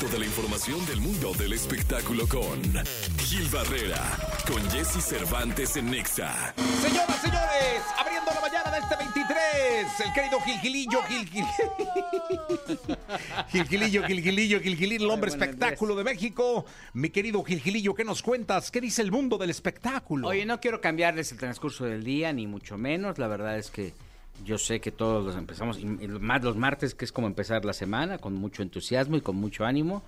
resto de la información del mundo del espectáculo con Gil Barrera, con Jesse Cervantes en Nexa. Señoras, señores, abriendo la mañana de este 23, el querido Gilgilillo, Gilgilillo, Gilgilillo, Gilgilillo, Gilgilillo, el hombre espectáculo de México. Mi querido Gilgilillo, ¿qué nos cuentas? ¿Qué dice el mundo del espectáculo? Oye, no quiero cambiarles el transcurso del día, ni mucho menos. La verdad es que yo sé que todos los empezamos, más los martes, que es como empezar la semana, con mucho entusiasmo y con mucho ánimo.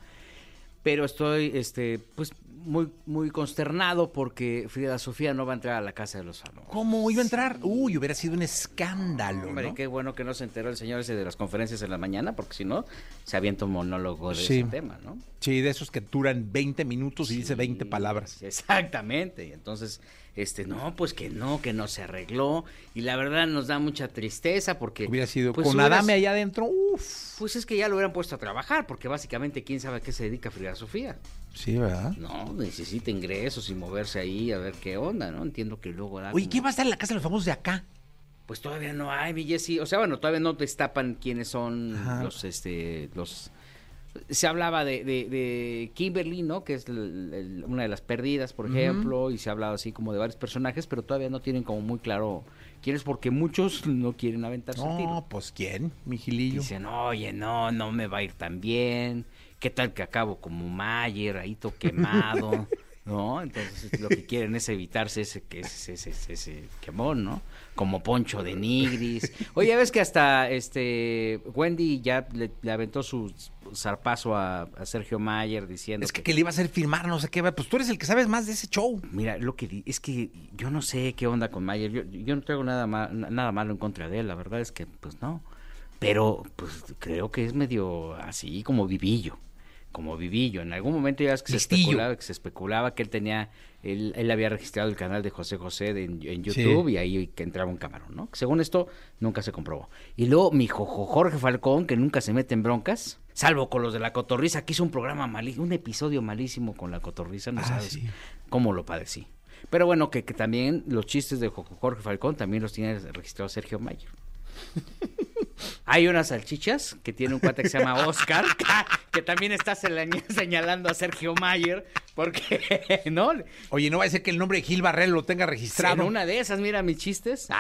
Pero estoy, este, pues, muy, muy consternado porque Frida Sofía no va a entrar a la casa de los famosos. ¿Cómo iba a entrar? Uy, hubiera sido un escándalo, Hombre, ¿no? qué bueno que no se enteró el señor ese de las conferencias en la mañana, porque si no, se avienta un monólogo de Sí. ese tema, ¿no? Sí, de esos que duran 20 minutos y dice 20 Sí, palabras. Exactamente. Y entonces, este, no, pues que no, que no se arregló. Y la verdad nos da mucha tristeza porque. Hubiera sido pues, con hubieras- Adame allá adentro, uff. Pues es que ya lo hubieran puesto a trabajar, porque básicamente quién sabe a qué se dedica Frida Sofía. Sí, ¿verdad? No, necesita ingresos y moverse ahí a ver qué onda, ¿no? Entiendo que luego. Oye, como- ¿quién va a estar en la casa de los famosos de acá? Pues todavía no hay, mi Jessy. O sea, bueno, todavía no destapan quiénes son Ajá. los, este, los... Se hablaba de, de, de Kimberly, ¿no? Que es el- el- una de las perdidas, por ejemplo, y se ha hablado así como de varios personajes, pero todavía no tienen como muy claro quién es, porque muchos no quieren aventarse el tiro. No, pues ¿quién? Mi Gilillo. Dicen, oye, no, no me va a ir tan bien. ¿Qué tal que acabo como Mayer, ahí todo quemado? ¿No? Entonces lo que quieren es evitarse ese, que- ese, ese, ese, quemón, ¿no? Como Poncho de Nigris. Oye, ves que hasta este Wendy ya le, le aventó su zarpazo a, a Sergio Mayer diciendo Es que, que le iba a hacer firmar, no sé qué. Pues tú eres el que sabes más de ese show. Mira, lo que es que yo no sé qué onda con Mayer. Yo, yo no tengo nada, ma- nada malo en contra de él. La verdad es que, pues no. Pero, pues creo que es medio así como vivillo. Como vivillo. En algún momento ya es que se especulaba, que se especulaba que él tenía, él, él había registrado el canal de José José de- en, en YouTube y ahí que entraba un camarón, ¿no? Según esto, nunca se comprobó. Y luego mi jojo Jorge Falcón, que nunca se mete en broncas, salvo con los de la cotorriza, que hizo un programa malísimo, un episodio malísimo con la cotorriza, no Ah, sabes sí. cómo lo padecí. Pero bueno, que, que también los chistes de Jo- Jorge Falcón también los tiene registrado Sergio Mayer. Hay unas salchichas que tiene un cuate que se llama Oscar, que también está señalando a Sergio Mayer, porque, ¿no? Oye, no va a ser que el nombre de Gil Barrera lo tenga registrado. En una de esas, mira mis chistes.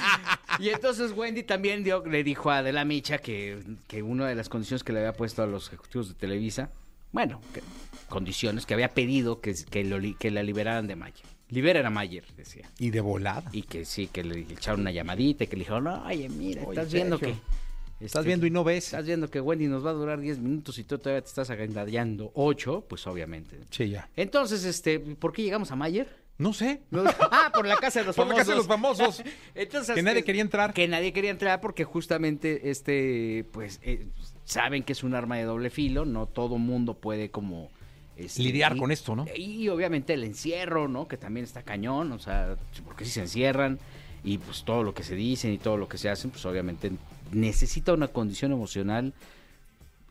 Ah, y entonces Wendy también dio, le dijo a Adela Micha que, que una de las condiciones que le había puesto a los ejecutivos de Televisa, bueno, que- condiciones que había pedido que, que, lo li- que la liberaran de Mayer. Liberen a Mayer, decía. Y de volada. Y que sí, que le echaron una llamadita y que le dijeron, no, oye, mira, Oye, estás viendo Sergio, que... Estás este, viendo y no ves. Estás viendo que Wendy nos va a durar 10 minutos y tú todavía te estás agandallando 8, pues obviamente. Sí, ya. Entonces, este, ¿por qué llegamos a Mayer? No sé. No- ah, por la casa de los Por la famosos. casa de los famosos. Entonces, Que nadie quería entrar. Que nadie quería entrar porque justamente este, pues, eh, saben que es un arma de doble filo, no todo mundo puede como... este, Lidiar y- con esto, ¿no? Y obviamente el encierro, ¿no? Que también está cañón, o sea, porque si se encierran y pues todo lo que se dicen y todo lo que se hacen, pues obviamente necesita una condición emocional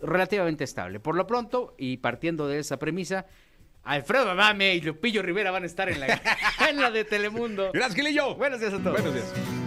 relativamente estable. Por lo pronto, y partiendo de esa premisa, Alfredo Adame y Lupillo Rivera van a estar en la, en la de Telemundo. Gracias, Gilillo. Buenos días a todos. Buenos días.